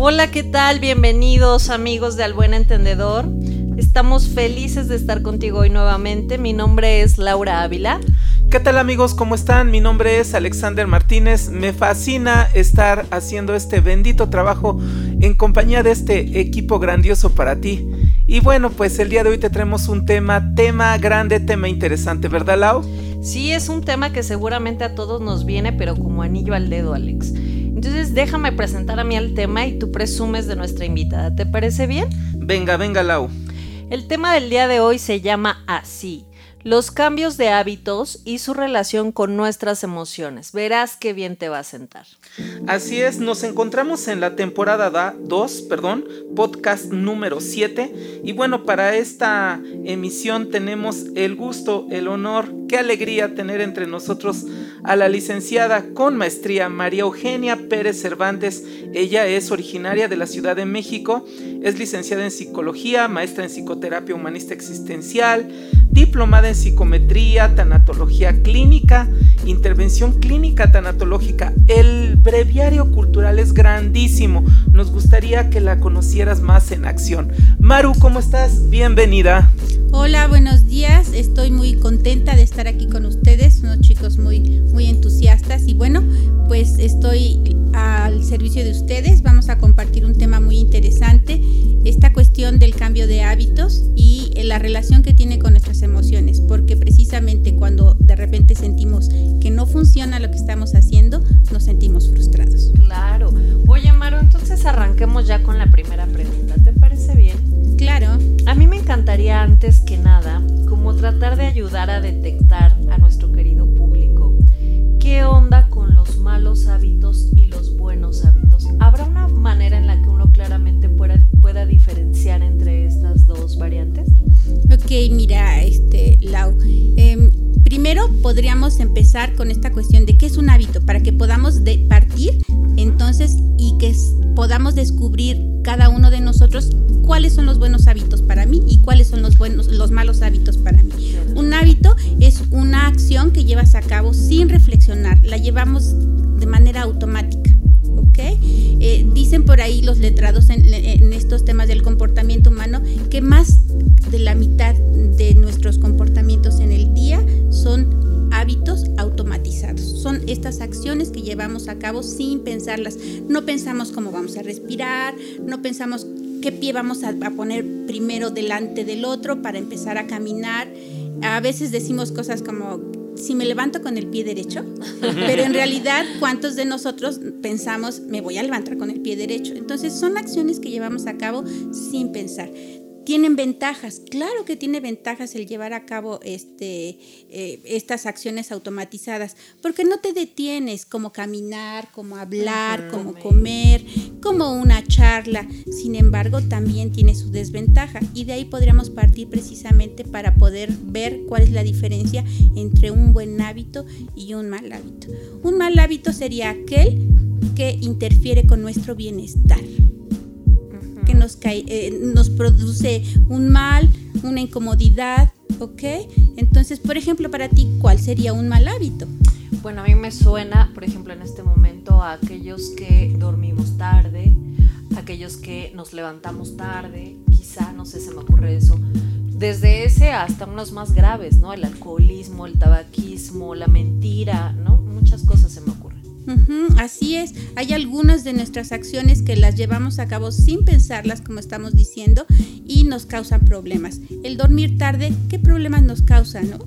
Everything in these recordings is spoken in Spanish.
Hola, ¿qué tal? Bienvenidos amigos de Al Buen Entendedor. Estamos felices de estar contigo hoy nuevamente. Mi nombre es Laura Ávila. ¿Qué tal amigos? ¿Cómo están? Mi nombre es Alexander Martínez. Me fascina estar haciendo este bendito trabajo en compañía de este equipo grandioso para ti. Y bueno, pues el día de hoy te traemos un tema, tema grande, tema interesante, ¿verdad Lau? Sí, es un tema que seguramente a todos nos viene, pero como anillo al dedo, Alex. Entonces déjame presentar a mí el tema y tú presumes de nuestra invitada. ¿Te parece bien? Venga, venga, Lau. El tema del día de hoy se llama así los cambios de hábitos y su relación con nuestras emociones. Verás qué bien te va a sentar. Así es, nos encontramos en la temporada 2, perdón, podcast número 7. Y bueno, para esta emisión tenemos el gusto, el honor, qué alegría tener entre nosotros a la licenciada con maestría María Eugenia Pérez Cervantes. Ella es originaria de la Ciudad de México, es licenciada en psicología, maestra en psicoterapia humanista existencial, diplomada en psicometría, tanatología clínica, intervención clínica tanatológica. El breviario cultural es grandísimo. Nos gustaría que la conocieras más en acción. Maru, ¿cómo estás? Bienvenida. Hola, buenos días. Estoy muy contenta de estar aquí con ustedes, unos chicos muy, muy entusiastas. Y bueno, pues estoy al servicio de ustedes. Vamos a compartir un tema muy interesante, esta cuestión del cambio de hábitos y la relación que tiene con nuestras emociones, porque precisamente cuando de repente sentimos que no funciona lo que estamos haciendo, nos sentimos frustrados. Claro. Oye, Maro, entonces arranquemos ya con la primera pregunta. ¿Te parece bien? Claro. A mí me encantaría antes que nada, como tratar de ayudar a detectar a nuestro querido público, qué onda los malos hábitos y los buenos hábitos. ¿Habrá una manera en la que uno claramente pueda, pueda diferenciar entre estas dos variantes? Ok, mira, este, Lau. Em, primero podríamos empezar con esta cuestión de qué es un hábito, para que podamos partir y que podamos descubrir cada uno de nosotros cuáles son los buenos hábitos para mí y cuáles son los buenos los malos hábitos para mí. Un hábito es una acción que llevas a cabo sin reflexionar, la llevamos de manera automática. ¿ok? Eh, dicen por ahí los letrados en, en, estos temas del comportamiento humano que más de la mitad de nuestros comportamientos en el día son hábitos automatizados. Son estas acciones que llevamos a cabo sin pensarlas. No pensamos cómo vamos a respirar, no pensamos qué pie vamos a, a poner primero delante del otro para empezar a caminar. A veces decimos cosas como si me levanto con el pie derecho, pero en realidad, ¿cuántos de nosotros pensamos, me voy a levantar con el pie derecho? Entonces, son acciones que llevamos a cabo sin pensar. ¿Tienen ventajas? Claro que tiene ventajas el llevar a cabo este, eh, estas acciones automatizadas, porque no te detienes como caminar, como hablar, como comer, como una charla. Sin embargo, también tiene su desventaja y de ahí podríamos partir precisamente para poder ver cuál es la diferencia entre un buen hábito y un mal hábito. Un mal hábito sería aquel que interfiere con nuestro bienestar que nos, cae, eh, nos produce un mal, una incomodidad, ¿ok? Entonces, por ejemplo, para ti, ¿cuál sería un mal hábito? Bueno, a mí me suena, por ejemplo, en este momento a aquellos que dormimos tarde, aquellos que nos levantamos tarde, quizá, no sé, se me ocurre eso. Desde ese hasta unos más graves, ¿no? El alcoholismo, el tabaquismo, la mentira, ¿no? Muchas cosas se me ocurren. Uh -huh, así es, hay algunas de nuestras acciones que las llevamos a cabo sin pensarlas, como estamos diciendo, y nos causan problemas. El dormir tarde, ¿qué problemas nos causa, no?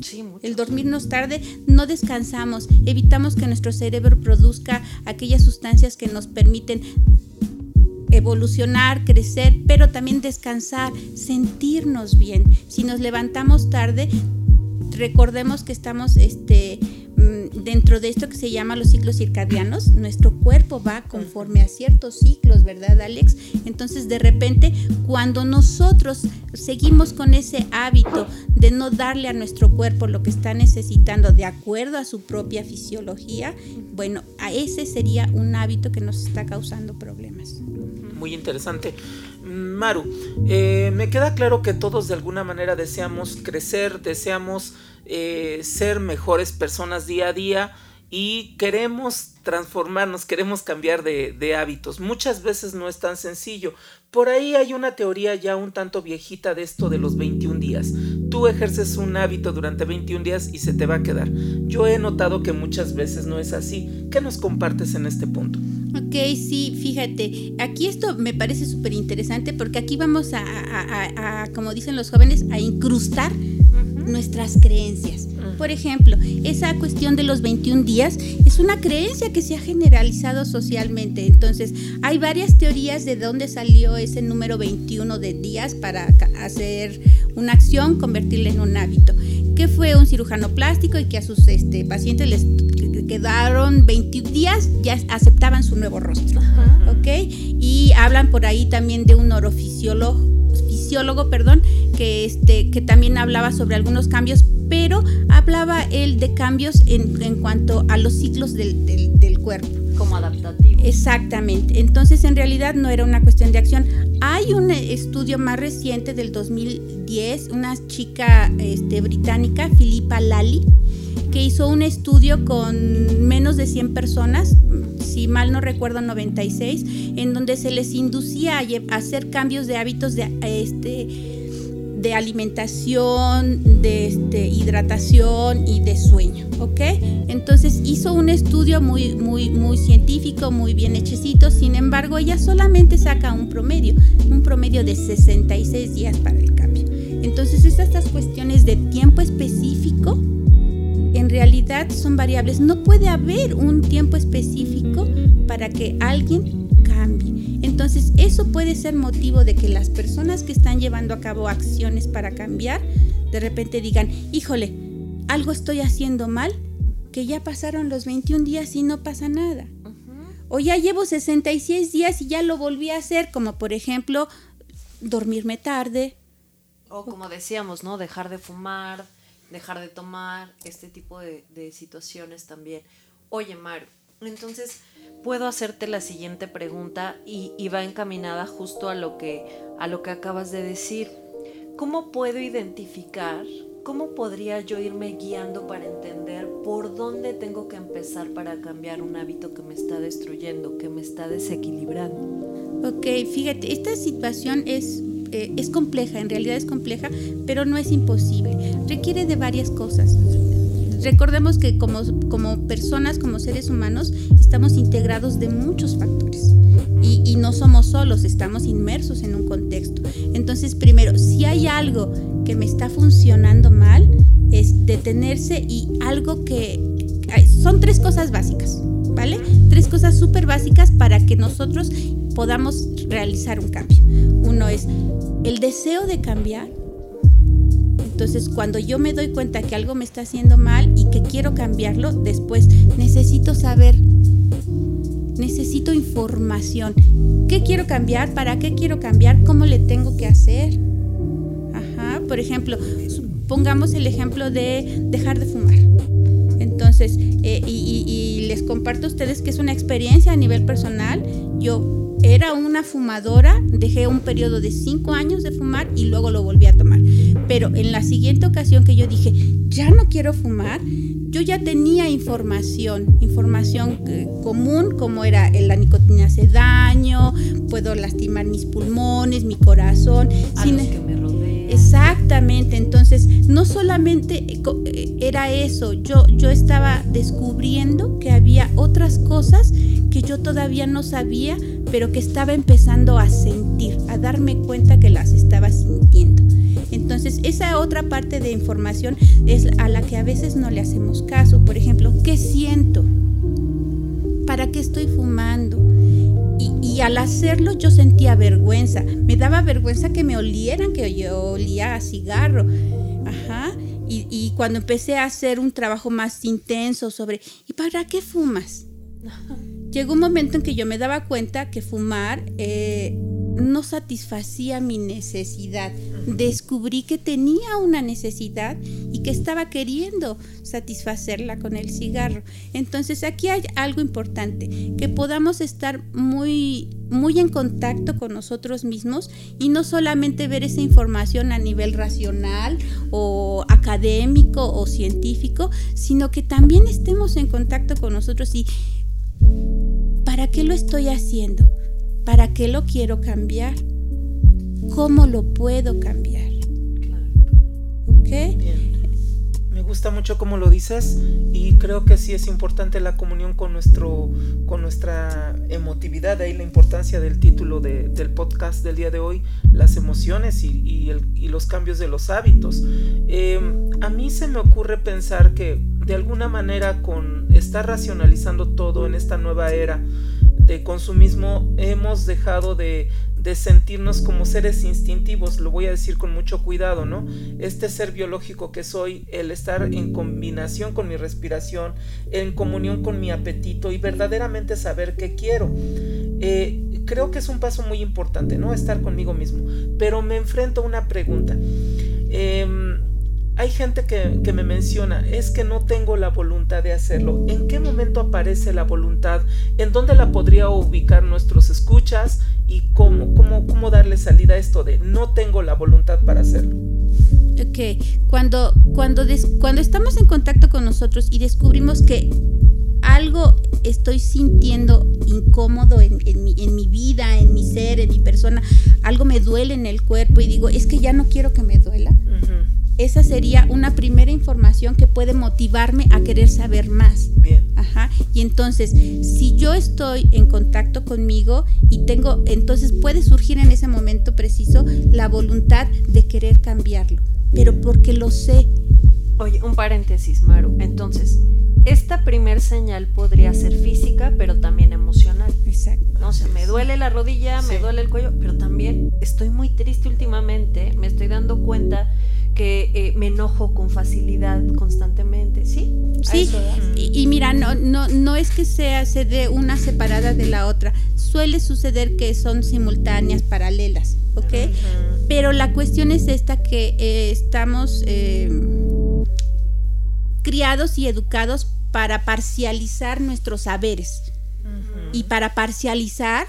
Sí. El dormirnos tarde, no descansamos, evitamos que nuestro cerebro produzca aquellas sustancias que nos permiten evolucionar, crecer, pero también descansar, sentirnos bien. Si nos levantamos tarde, recordemos que estamos este, dentro de esto que se llama los ciclos circadianos, nuestro cuerpo va conforme a ciertos ciclos, ¿verdad, Alex? Entonces, de repente, cuando nosotros seguimos con ese hábito de no darle a nuestro cuerpo lo que está necesitando de acuerdo a su propia fisiología, bueno, a ese sería un hábito que nos está causando problemas. Muy interesante. Maru, eh, me queda claro que todos de alguna manera deseamos crecer, deseamos eh, ser mejores personas día a día y queremos transformarnos, queremos cambiar de, de, hábitos. Muchas veces no es tan sencillo. Por ahí hay una teoría ya un tanto viejita de esto de los 21 días. Tú ejerces un hábito durante 21 días y se te va a quedar. Yo he notado que muchas veces no es así. ¿Qué nos compartes en este punto? Ok, sí, fíjate, aquí esto me parece súper interesante porque aquí vamos a, a, a, como dicen los jóvenes, a incrustar nuestras creencias. Por ejemplo, esa cuestión de los 21 días es una creencia que se ha generalizado socialmente. Entonces, hay varias teorías de dónde salió ese número 21 de días para hacer una acción, convertirla en un hábito. Que fue un cirujano plástico y que a sus este, pacientes les quedaron 21 días, ya aceptaban su nuevo rostro. ¿Ok? Y hablan por ahí también de un neurofisiólogo fisiólogo, perdón, que, este, que también hablaba sobre algunos cambios, pero hablaba él de cambios en, en cuanto a los ciclos del, del, del cuerpo. Como adaptativo. Exactamente. Entonces, en realidad no era una cuestión de acción. Hay un estudio más reciente del 2010, una chica este, británica, Philippa Lally, que hizo un estudio con menos de 100 personas, si mal no recuerdo 96, en donde se les inducía a hacer cambios de hábitos de, este, de alimentación, de este, hidratación y de sueño, ¿ok? Entonces hizo un estudio muy, muy, muy científico, muy bien hechecito, sin embargo ella solamente saca un promedio, un promedio de 66 días para el cambio. Entonces estas cuestiones de tiempo específico en realidad son variables. No puede haber un tiempo específico para que alguien cambie. Entonces, eso puede ser motivo de que las personas que están llevando a cabo acciones para cambiar, de repente digan, híjole, algo estoy haciendo mal, que ya pasaron los 21 días y no pasa nada. O ya llevo 66 días y ya lo volví a hacer, como por ejemplo, dormirme tarde. O como decíamos, ¿no? Dejar de fumar, dejar de tomar, este tipo de, situaciones también. Oye, Maru, entonces puedo hacerte la siguiente pregunta y, va encaminada justo a lo, que, a lo que acabas de decir. ¿Cómo puedo identificar, cómo podría yo irme guiando para entender por dónde tengo que empezar para cambiar un hábito que me está destruyendo, que me está desequilibrando? Ok, fíjate, esta situación es eh, es compleja, en realidad es compleja, pero no es imposible. Requiere de varias cosas. Recordemos que como, como personas, como seres humanos, estamos integrados de muchos factores y, y no somos solos, estamos inmersos en un contexto. Entonces, primero, si hay algo que me está funcionando mal, es detenerse y algo que... Son tres cosas básicas, ¿vale? Tres cosas súper básicas para que nosotros podamos realizar un cambio. Uno es el deseo de cambiar. Entonces, cuando yo me doy cuenta que algo me está haciendo mal y que quiero cambiarlo, después necesito saber, necesito información. ¿Qué quiero cambiar? ¿Para qué quiero cambiar? ¿Cómo le tengo que hacer? Ajá, por ejemplo, pongamos el ejemplo de dejar de fumar. Entonces, eh, y, y les comparto a ustedes que es una experiencia a nivel personal. Yo era una fumadora, dejé un periodo de cinco años de fumar y luego lo volví a tomar. Pero en la siguiente ocasión que yo dije, ya no quiero fumar, yo ya tenía información, información eh, común como era la nicotina hace daño, puedo lastimar mis pulmones, mi corazón. A los que me rodean. Exactamente, entonces no solamente eh, eh, era eso, yo, yo estaba descubriendo que había otras cosas que yo todavía no sabía, pero que estaba empezando a sentir, a darme cuenta que las estaba sintiendo. Entonces, esa otra parte de información es a la que a veces no le hacemos caso. Por ejemplo, ¿qué siento? ¿Para qué estoy fumando? Y, al hacerlo yo sentía vergüenza. Me daba vergüenza que me olieran, que yo olía a cigarro. Ajá. Y, y cuando empecé a hacer un trabajo más intenso sobre, ¿y para qué fumas? Llegó un momento en que yo me daba cuenta que fumar eh, no satisfacía mi necesidad. Descubrí que tenía una necesidad y que estaba queriendo satisfacerla con el cigarro. Entonces aquí hay algo importante, que podamos estar muy muy en contacto con nosotros mismos y no solamente ver esa información a nivel racional o académico o científico, sino que también estemos en contacto con nosotros y ¿para qué lo estoy haciendo? ¿Para qué lo quiero cambiar? ¿Cómo lo puedo cambiar? Claro. ¿Ok? Bien. Me gusta mucho como lo dices y creo que sí es importante la comunión con, nuestro, con nuestra emotividad, de ahí la importancia del título de- del podcast del día de hoy, las emociones y, y el- y los cambios de los hábitos. Eh, a mí se me ocurre pensar que de alguna manera con estar racionalizando todo en esta nueva era de consumismo hemos dejado de, de sentirnos como seres instintivos, lo voy a decir con mucho cuidado, ¿no? Este ser biológico que soy, el estar en combinación con mi respiración, en comunión con mi apetito y verdaderamente saber qué quiero. Eh, creo que es un paso muy importante, ¿no? Estar conmigo mismo. Pero me enfrento a una pregunta. Em, hay gente que, que me menciona, es que no tengo la voluntad de hacerlo. ¿En qué momento aparece la voluntad? ¿En dónde la podría ubicar nuestros escuchas? ¿Y cómo? ¿Cómo, cómo darle salida a esto de no tengo la voluntad para hacerlo? Ok, cuando, cuando, des- cuando estamos en contacto con nosotros y descubrimos que algo estoy sintiendo incómodo en, en mi, en mi vida, en mi ser, en mi persona, algo me duele en el cuerpo y digo, es que ya no quiero que me duela. Ujú, Esa sería una primera información que puede motivarme a querer saber más. Bien. Ajá. Y entonces, si yo estoy en contacto conmigo y tengo, entonces puede surgir en ese momento preciso la voluntad de querer cambiarlo, pero porque lo sé. Oye, un paréntesis, Maru. Entonces, esta primer señal podría ser física, pero también emocional. Exacto. No sé, me duele la rodilla, me duele el cuello, pero también estoy muy triste últimamente. Me estoy dando cuenta que eh, me enojo con facilidad constantemente. ¿Sí? ¿A Sí, y, y mira, no, no, no es que sea se dé una separada de la otra. Suele suceder que son simultáneas, paralelas, ¿ok? Pero la cuestión es esta que eh, estamos eh, criados y educados para parcializar nuestros saberes y para parcializar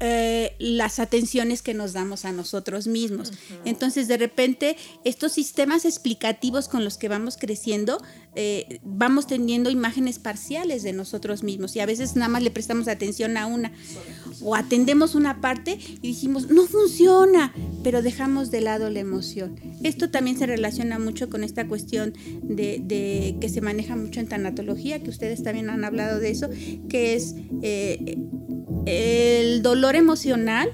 eh, las atenciones que nos damos a nosotros mismos. Entonces, de repente, estos sistemas explicativos con los que vamos creciendo, eh, vamos teniendo imágenes parciales de nosotros mismos y a veces nada más le prestamos atención a una o atendemos una parte y dijimos, no funciona, pero dejamos de lado la emoción. Esto también se relaciona mucho con esta cuestión de, que se maneja mucho en tanatología, que ustedes también han hablado de eso, que es eh, el dolor emocional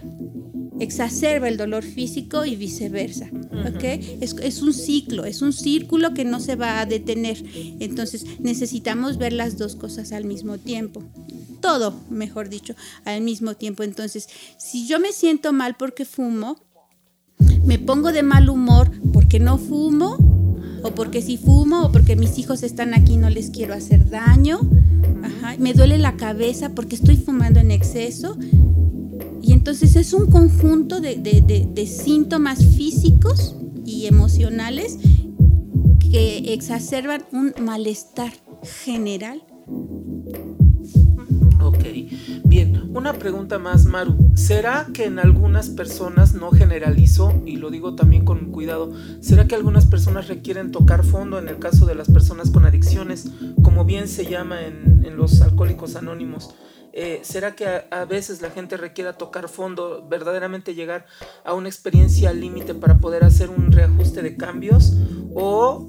exacerba el dolor físico y viceversa. ¿ok? Es, es un ciclo, es un círculo que no se va a detener. Entonces necesitamos ver las dos cosas al mismo tiempo. Todo, mejor dicho, al mismo tiempo. Entonces, si yo me siento mal porque fumo, me pongo de mal humor porque no fumo, o porque si fumo, o porque mis hijos están aquí y no les quiero hacer daño. Ajá, Me duele la cabeza porque estoy fumando en exceso. Y entonces es un conjunto de, de- de- síntomas físicos y emocionales que exacerban un malestar general. Ok, bien. Una pregunta más, Maru. ¿Será que en algunas personas, no generalizo, y lo digo también con cuidado, ¿será que algunas personas requieren tocar fondo en el caso de las personas con adicciones, como bien se llama en, en los alcohólicos anónimos? Eh, ¿Será que a, veces la gente requiera tocar fondo, verdaderamente llegar a una experiencia límite para poder hacer un reajuste de cambios? ¿O,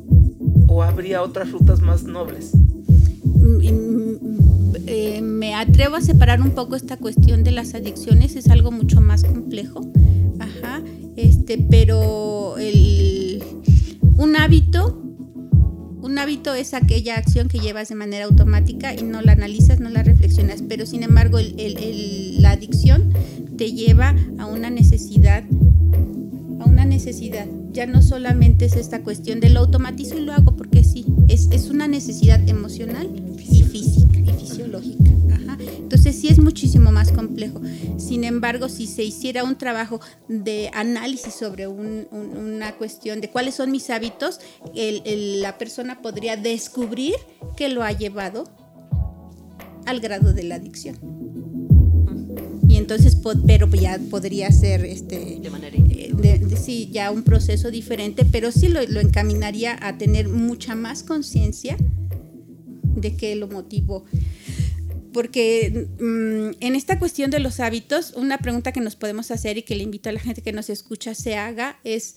o habría otras rutas más nobles? Mm, mm, eh, me atrevo a separar un poco esta cuestión de las adicciones, es algo mucho más complejo. Ajá, este, pero el, un hábito, un hábito es aquella acción que llevas de manera automática y no la analizas, no la reflexionas, pero sin embargo la adicción te lleva a una necesidad, a una necesidad. Ya no solamente es esta cuestión de lo automatizo y lo hago porque sí, es, es una necesidad emocional y. Entonces sí es muchísimo más complejo. Sin embargo, si se hiciera un trabajo de análisis sobre un- un- una cuestión de cuáles son mis hábitos, el- el- la persona podría descubrir que lo ha llevado al grado de la adicción. Y entonces, pero ya podría ser este, De manera eh, de, sí, ya un proceso diferente, pero sí lo, lo encaminaría a tener mucha más conciencia de qué lo motivó. Porque mm, en esta cuestión de los hábitos, una pregunta que nos podemos hacer y que le invito a la gente que nos escucha se haga es,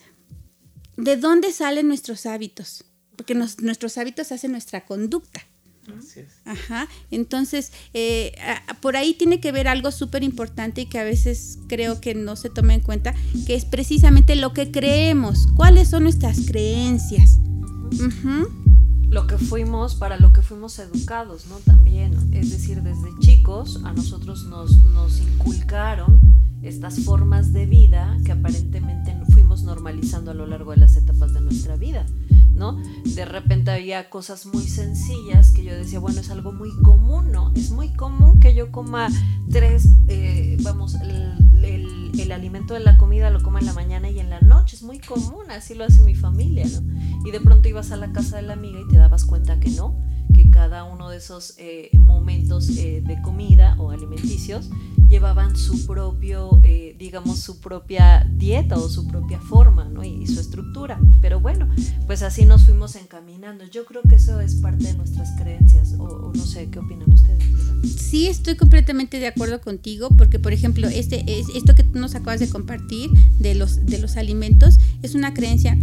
¿de dónde salen nuestros hábitos? Porque nuestros hábitos hacen nuestra conducta. Así es. Ajá. Entonces, eh, por ahí tiene que ver algo súper importante y que a veces creo que no se toma en cuenta, que es precisamente lo que creemos. ¿Cuáles son nuestras creencias? Lo que fuimos, para lo que fuimos educados, ¿no? También, es decir, desde chicos a nosotros nos, nos inculcaron estas formas de vida que aparentemente fuimos normalizando a lo largo de las etapas de nuestra vida. ¿No? De repente había cosas muy sencillas que yo decía, bueno, es algo muy común, ¿no? Es muy común que yo coma tres, eh, vamos, el, el, alimento de la comida lo coma en la mañana y en la noche, es muy común, así lo hace mi familia, ¿no? Y de pronto ibas a la casa de la amiga y te dabas cuenta que no, que cada uno de esos eh, momentos eh, de comida o alimenticios llevaban su propio, digamos, su propia dieta o su propia forma ¿no? y, su estructura. Pero bueno, pues así nos fuimos encaminando. Yo creo que eso es parte de nuestras creencias o, no sé, ¿qué opinan ustedes? Sí, estoy completamente de acuerdo contigo porque, por ejemplo, este, es, esto que tú nos acabas de compartir de los, de los alimentos es una creencia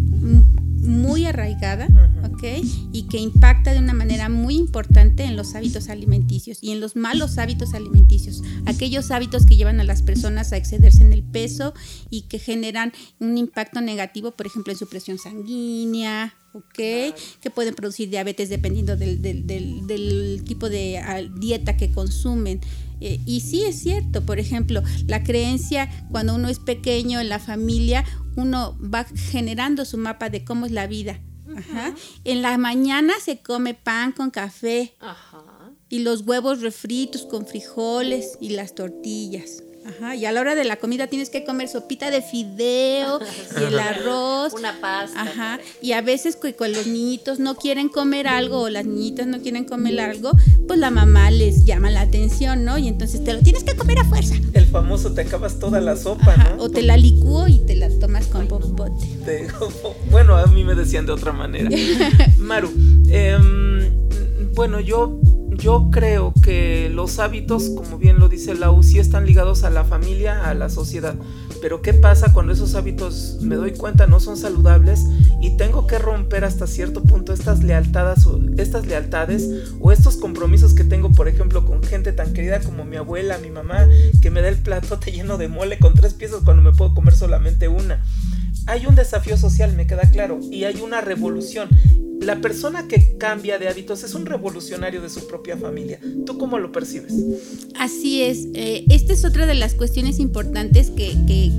muy arraigada, ¿ok? Y que impacta de una manera muy importante en los hábitos alimenticios y en los malos hábitos alimenticios, aquellos hábitos que llevan a las personas a excederse en el peso y que generan un impacto negativo, por ejemplo, en su presión sanguínea, ¿ok? Que pueden producir diabetes dependiendo del, del tipo de ah, dieta que consumen. Eh, y sí es cierto, por ejemplo, la creencia cuando uno es pequeño en la familia, uno va generando su mapa de cómo es la vida. En la mañana se come pan con café y los huevos refritos con frijoles y las tortillas. Ajá, y a la hora de la comida tienes que comer sopita de fideo y el arroz. Una pasta. Ajá, y a veces cuando los niñitos no quieren comer algo o las niñitas no quieren comer algo, pues la mamá les llama la atención, ¿no? Y entonces te lo tienes que comer a fuerza. El famoso te acabas toda la sopa, ¿no? O te la licúo y te la tomas con popote. bueno, a mí me decían de otra manera. Maru, em, bueno, yo yo creo que los hábitos, como bien lo dice Lau, sí están ligados a la familia, a la sociedad. Pero ¿qué pasa cuando esos hábitos, me doy cuenta, no son saludables y tengo que romper hasta cierto punto estas lealtades, estas lealtades o estos compromisos que tengo, por ejemplo, con gente tan querida como mi abuela, mi mamá, que me da el platote lleno de mole con tres piezas cuando me puedo comer solamente una? Hay un desafío social, me queda claro, y hay una revolución la persona que cambia de hábitos es un revolucionario de su propia familia. ¿Tú cómo lo percibes? Así es. Eh, esta es otra de las cuestiones importantes que,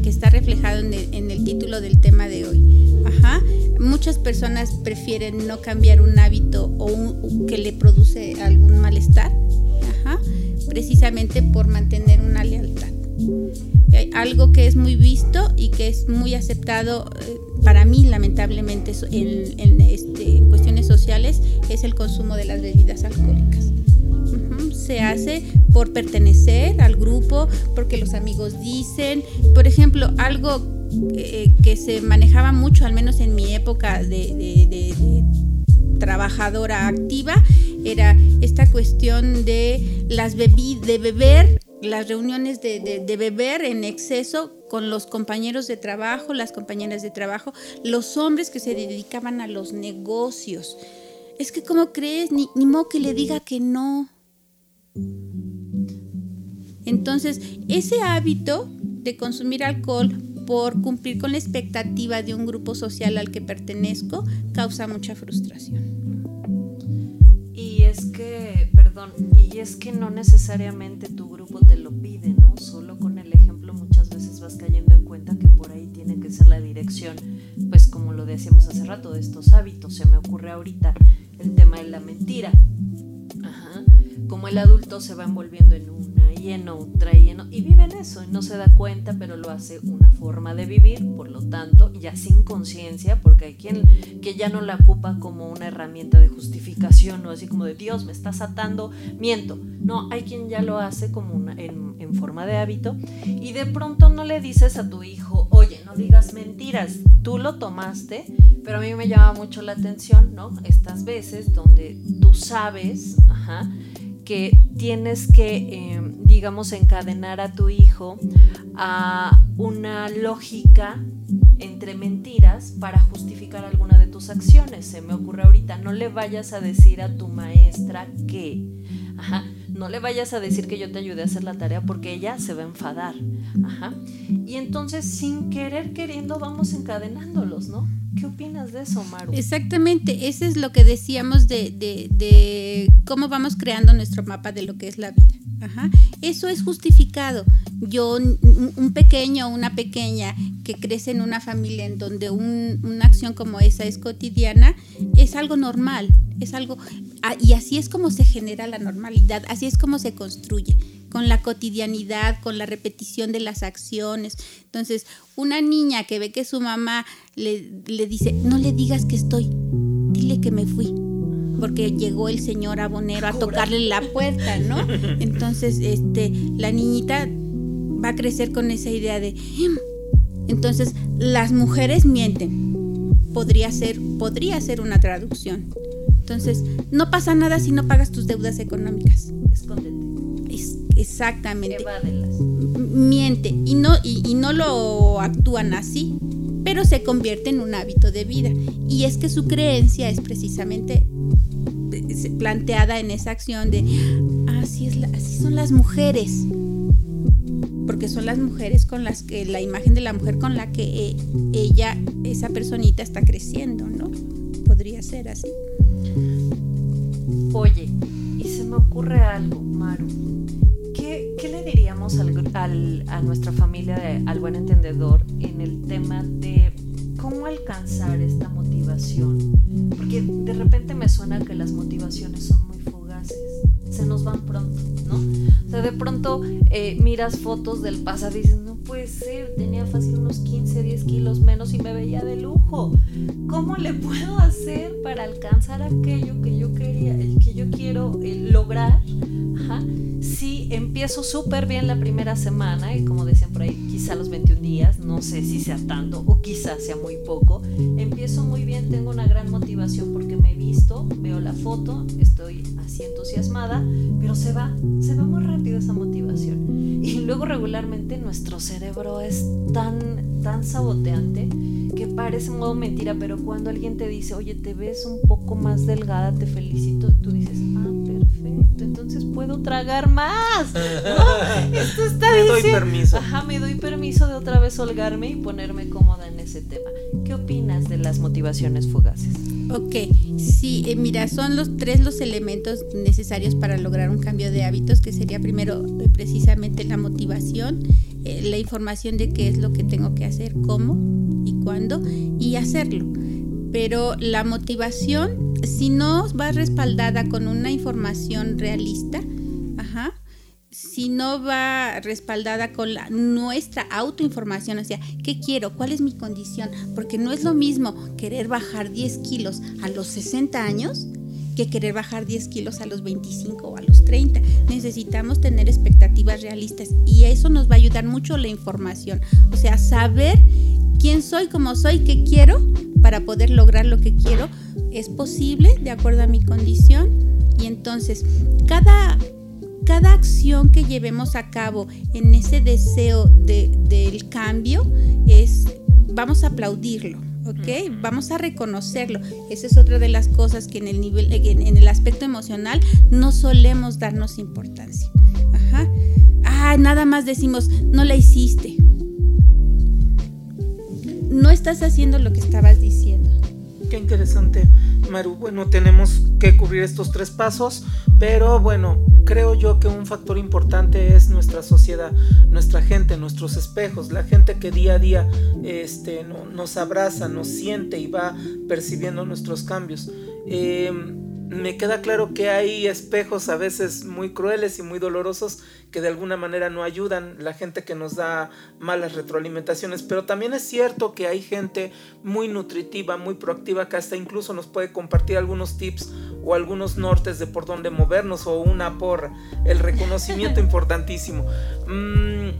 está reflejado en el, título del tema de hoy. Muchas personas prefieren no cambiar un hábito o que le produce algún malestar, precisamente por mantener una lealtad. Algo que es muy visto y que es muy aceptado eh, para mí lamentablemente en, este, en, cuestiones sociales es el consumo de las bebidas alcohólicas. Se hace por pertenecer al grupo, porque los amigos dicen, por ejemplo, algo eh, que se manejaba mucho, al menos en mi época de, trabajadora activa, era esta cuestión de las bebidas, de beber las reuniones de, beber en exceso con los compañeros de trabajo, las compañeras de trabajo, los hombres que se dedicaban a los negocios. Es que, ¿cómo crees? Ni, ni modo que le diga que no. Entonces, ese hábito de consumir alcohol por cumplir con la expectativa de un grupo social al que pertenezco causa mucha frustración. Y es que, perdón, y es que no necesariamente tu Solo con el ejemplo muchas veces vas cayendo en cuenta que por ahí tiene que ser la dirección, pues como lo decíamos hace rato, de estos hábitos. Se me ocurre ahorita el tema de la mentira. Como el adulto se va envolviendo en una y en otra y en y vive en eso y no se da cuenta, pero lo hace una forma de vivir, por lo tanto, ya sin conciencia, porque hay quien que ya no la ocupa como una herramienta de justificación, o así como de Dios, me estás atando, miento. No, hay quien ya lo hace como en forma de hábito y de pronto no le dices a tu hijo, oye, no digas mentiras, tú lo tomaste, pero a mí me llama mucho la atención, ¿no? Estas veces donde tú sabes, ajá, que tienes que, eh, digamos, encadenar a tu hijo a una lógica entre mentiras para justificar alguna de tus acciones. Se me ocurre ahorita, no le vayas a decir a tu maestra que, ajá, no le vayas a decir que yo te ayudé a hacer la tarea porque ella se va a enfadar. Y entonces, sin querer, queriendo, vamos encadenándolos, ¿no? ¿Qué opinas de eso, Maru? Exactamente, ese es lo que decíamos de, de, de cómo vamos creando nuestro mapa de lo que es la vida. Eso es justificado. Yo, un pequeño una pequeña que crece en una familia en donde un, una acción como esa es cotidiana, es algo normal, es algo, y así es como se genera la normalidad, así es como se construye, con la cotidianidad, con la repetición de las acciones. Entonces, una niña que ve que su mamá le, le dice, no le digas que estoy, dile que me fui porque llegó el señor abonero a tocarle la puerta, ¿no? Entonces, este, la niñita va a crecer con esa idea de, entonces, las mujeres mienten. Podría ser, podría ser una traducción. Entonces, no pasa nada si no pagas tus deudas económicas. Escóndete. Es, exactamente. Evádelas. Miente y no, y, y no lo actúan así, pero se convierte en un hábito de vida. Y es que su creencia es precisamente planteada en esa acción de así, es la, así son las mujeres porque son las mujeres con las que la imagen de la mujer con la que eh, ella esa personita está creciendo no podría ser así. Oye y se me ocurre algo Maru. ¿qué, qué le diríamos al, al, a nuestra familia de, al buen entendedor en el tema de cómo alcanzar esta motivación porque de repente me suena que las motivaciones son muy fugaces, se nos van pronto, ¿no? Sea, de pronto eh, miras fotos del pasado y dices, no puede ser, tenía fácil unos 15, 10 kilos menos y me veía de lujo. ¿Cómo le puedo hacer para alcanzar aquello que yo quería, el que yo quiero eh, lograr? Si empiezo súper bien la primera semana, y como decían por ahí, quizá los 21 días, no sé si sea tanto o quizá sea muy poco, empiezo muy bien, tengo una gran motivación porque me he visto, veo la foto, estoy así entusiasmada, pero se va, se va muy rápido esa motivación. Y luego regularmente nuestro cerebro es tan, tan saboteante que parece modo mentira, pero cuando alguien te dice, oye, te ves un poco más delgada, te felicito, tú dices, ah, perfecto, entonces puedo tragar más. ¿no? Esto está me diciendo. doy permiso. Ajá, me doy permiso de otra vez holgarme y ponerme cómoda en ese tema. ¿Qué opinas de las motivaciones fugaces? Ok, sí, eh, mira, son los tres los elementos necesarios para lograr un cambio de hábitos, que sería primero eh, precisamente la motivación, eh, la información de qué es lo que tengo que hacer, cómo y cuándo, y hacerlo. Pero la motivación, si no va respaldada con una información realista, si no va respaldada con la, nuestra autoinformación, o sea, ¿qué quiero? ¿Cuál es mi condición? Porque no es lo mismo querer bajar 10 kilos a los 60 años que querer bajar 10 kilos a los 25 o a los 30. Necesitamos tener expectativas realistas y eso nos va a ayudar mucho la información, o sea, saber quién soy, cómo soy, qué quiero para poder lograr lo que quiero. Es posible de acuerdo a mi condición y entonces cada cada acción que llevemos a cabo en ese deseo de, del cambio es, vamos a aplaudirlo, ¿ok? Vamos a reconocerlo. Esa es otra de las cosas que en el nivel, en, en el aspecto emocional no solemos darnos importancia. Ajá. Ah, nada más decimos, no la hiciste. No estás haciendo lo que estabas diciendo. Qué interesante, Maru. Bueno, tenemos que cubrir estos tres pasos, pero bueno, creo yo que un factor importante es nuestra sociedad, nuestra gente, nuestros espejos, la gente que día a día este, no, nos abraza, nos siente y va percibiendo nuestros cambios. Eh, me queda claro que hay espejos a veces muy crueles y muy dolorosos que de alguna manera no ayudan, la gente que nos da malas retroalimentaciones, pero también es cierto que hay gente muy nutritiva, muy proactiva, que hasta incluso nos puede compartir algunos tips o algunos nortes de por dónde movernos o una por el reconocimiento importantísimo. Mm,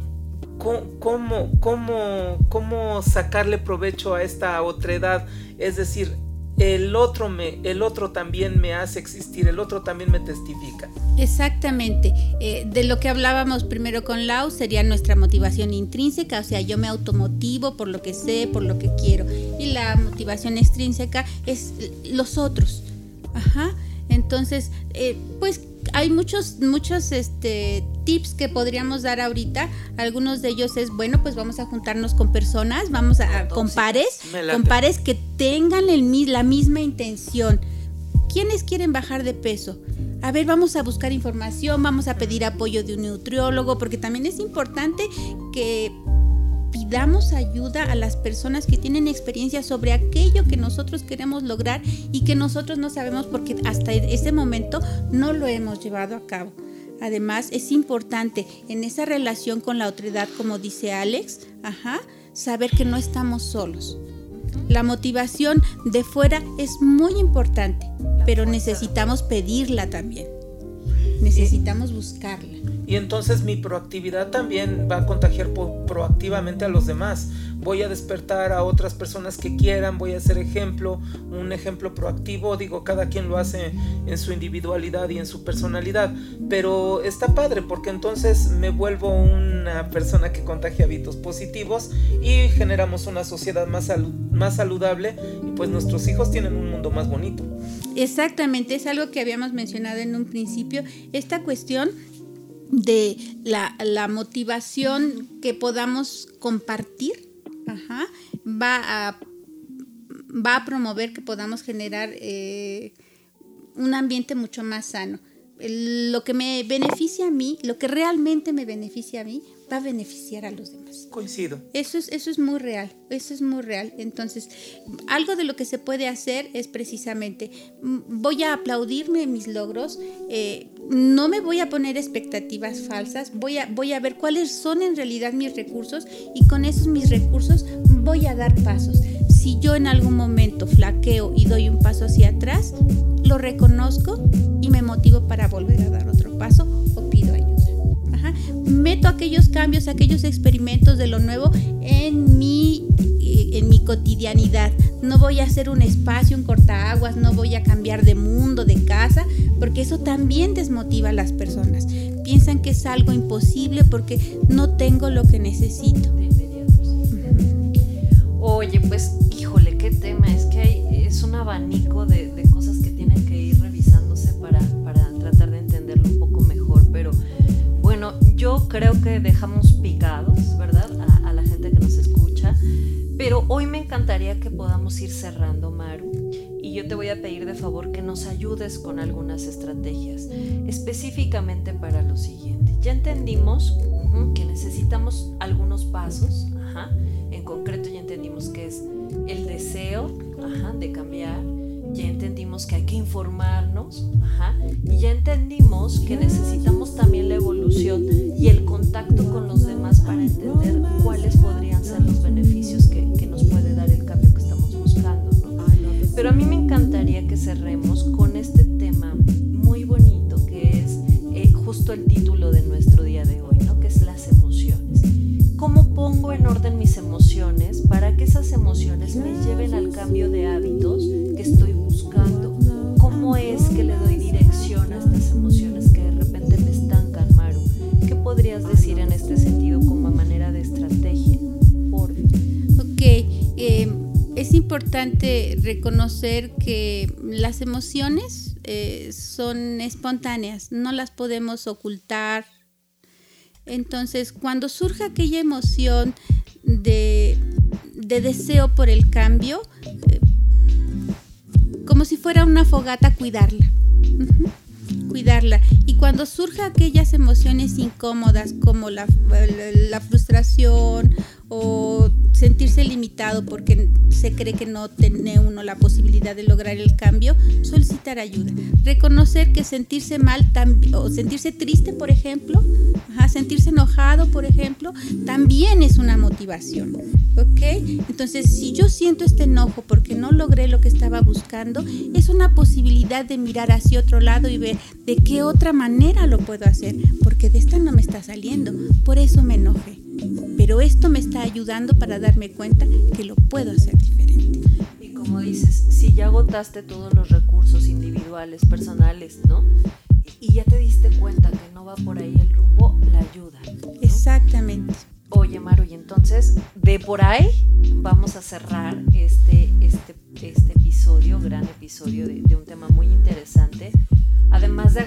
¿Cómo, cómo, cómo sacarle provecho a esta otredad? Es decir, el otro, me, el otro también me hace existir, el otro también me testifica. Exactamente. Eh, de lo que hablábamos primero con Lau sería nuestra motivación intrínseca, o sea, yo me automotivo por lo que sé, por lo que quiero. Y la motivación extrínseca es los otros. Ajá. Entonces, eh, pues hay muchos, muchos este, tips que podríamos dar ahorita. Algunos de ellos es, bueno, pues vamos a juntarnos con personas, vamos a, con pares, con pares que tengan el, la misma intención. ¿Quiénes quieren bajar de peso? A ver, vamos a buscar información, vamos a pedir apoyo de un nutriólogo, porque también es importante que pidamos ayuda a las personas que tienen experiencia sobre aquello que nosotros queremos lograr y que nosotros no sabemos porque hasta ese momento no lo hemos llevado a cabo. Además, es importante en esa relación con la otredad, como dice Alex, ajá, saber que no estamos solos. La motivación de fuera es muy importante, pero necesitamos pedirla también. Necesitamos buscarla. Y entonces mi proactividad también va a contagiar proactivamente a los demás. Voy a despertar a otras personas que quieran, voy a ser ejemplo, un ejemplo proactivo. Digo, cada quien lo hace en su individualidad y en su personalidad. Pero está padre porque entonces me vuelvo una persona que contagia hábitos positivos y generamos una sociedad más, saludable y pues nuestros hijos tienen un mundo más bonito. Exactamente, es algo que habíamos mencionado en un principio, esta cuestión de la, motivación que podamos compartir, va, a, va a promover que podamos generar eh, un ambiente mucho más sano. Lo que me beneficia a mí, lo que realmente me beneficia a mí, va a beneficiar a los demás. Coincido. Eso es, eso es muy real, eso es muy real. Entonces, algo de lo que se puede hacer es precisamente, mm, voy a aplaudirme mis logros, eh, no me voy a poner expectativas falsas, voy a, voy a ver cuáles son en realidad mis recursos y con esos mis recursos voy a dar pasos. Si yo en algún momento flaqueo y doy un paso hacia atrás, lo reconozco y me motivo para volver a dar otro paso o pido ayuda meto aquellos cambios, aquellos experimentos de lo nuevo en mi, eh, en mi cotidianidad. No voy a hacer un espacio, un cortaaguas, no voy a cambiar de mundo, de casa, porque eso también desmotiva a las personas. Piensan que es algo imposible porque no tengo lo que necesito. Oye, pues, yo creo que dejamos picados, ¿verdad? A, la gente que nos escucha. Pero hoy me encantaría que podamos ir cerrando, Maru. Y yo te voy a pedir de favor que nos ayudes con algunas estrategias, específicamente para lo siguiente. Ya entendimos que necesitamos algunos pasos. En concreto ya entendimos que es el deseo de cambiar ya entendimos que hay que informarnos, y ya entendimos que necesitamos también la evolución y el contacto con los demás para entender cuáles podrían ser los beneficios que, nos puede dar el cambio que estamos buscando. Pero a mí me encantaría que cerremos con este tema muy bonito que es eh, justo el título de nuestro día de hoy, ¿no? que es las emociones. ¿Cómo pongo en orden mis emociones para que esas emociones me lleven al cambio de hábitos que estoy? ¿Cómo es que le doy dirección a estas emociones que de repente me estancan, Maru? ¿Qué podrías decir en este sentido como manera de estrategia? Por... Ok, eh, es importante reconocer que las emociones eh, son espontáneas, no las podemos ocultar. Entonces, cuando surge aquella emoción de, de deseo por el cambio, como si fuera una fogata, cuidarla. Cuidarla. Y cuando surjan aquellas emociones incómodas como la, la, frustración o sentirse limitado porque se cree que no tiene uno la posibilidad de lograr el cambio, solicitar ayuda. Reconocer que sentirse mal o sentirse triste, por ejemplo, sentirse enojado, por ejemplo, también es una motivación. ¿Ok? Entonces, si yo siento este enojo porque no logré lo que estaba buscando, es una posibilidad de mirar hacia otro lado y ver de qué otra manera lo puedo hacer, porque de esta no me está saliendo, por eso me enojé. Pero esto me está ayudando para darme cuenta que lo puedo hacer diferente. Y como dices, si ya agotaste todos los recursos individuales, personales, ¿no? Y ya te diste cuenta que no va por ahí el rumbo, la ayuda. Exactamente. Oye, Maru, y entonces de por ahí vamos a cerrar este, este, este episodio, gran episodio de, de un tema muy interesante. Además de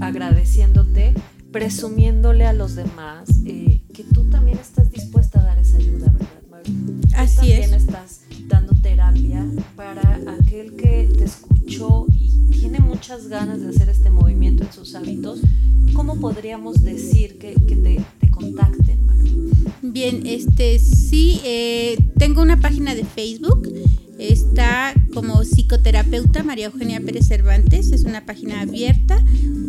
agradeciéndote, presumiéndole a los demás eh, que tú también estás dispuesta a dar esa ayuda, ¿verdad, Maru? Así también estás dando terapia para aquel que te escuchó y tiene muchas ganas de hacer este movimiento en sus hábitos. ¿Cómo podríamos decir que, que te? Bien, este sí, eh, tengo una página de Facebook. Está como psicoterapeuta María Eugenia Pérez Cervantes. Es una página abierta.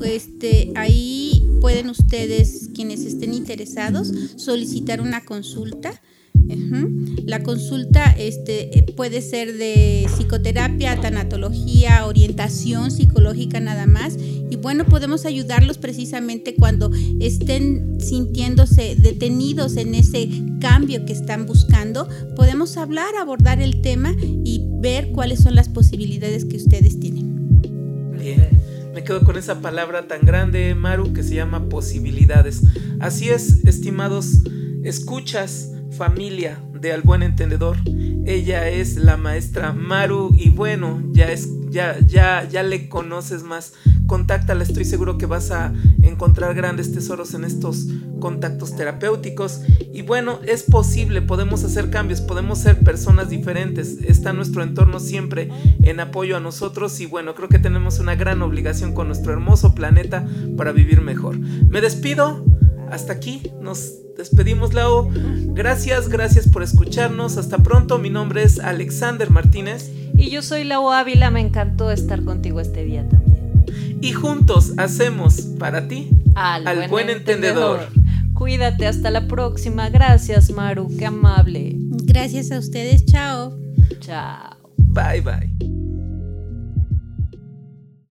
Este, ahí pueden ustedes, quienes estén interesados, solicitar una consulta. La consulta este, puede ser de psicoterapia, tanatología, orientación psicológica nada más. Y bueno, podemos ayudarlos precisamente cuando estén sintiéndose detenidos en ese cambio que están buscando. Podemos hablar, abordar el tema y ver cuáles son las posibilidades que ustedes tienen. Bien. Me quedo con esa palabra tan grande, Maru, que se llama posibilidades. Así es, estimados escuchas familia de Al Buen Entendedor. Ella es la maestra Maru y bueno, ya es ya ya ya le conoces más. Contáctala, estoy seguro que vas a encontrar grandes tesoros en estos contactos terapéuticos y bueno, es posible, podemos hacer cambios, podemos ser personas diferentes. Está nuestro entorno siempre en apoyo a nosotros y bueno, creo que tenemos una gran obligación con nuestro hermoso planeta para vivir mejor. Me despido. Hasta aquí nos despedimos, Lau. Gracias, gracias por escucharnos. Hasta pronto. Mi nombre es Alexander Martínez. Y yo soy Lau Ávila. Me encantó estar contigo este día también. Y juntos hacemos para ti al, buen, entendedor. Cuídate, hasta la próxima. Gracias, Maru. Qué amable. Gracias a ustedes. Chao. Chao. Bye, bye.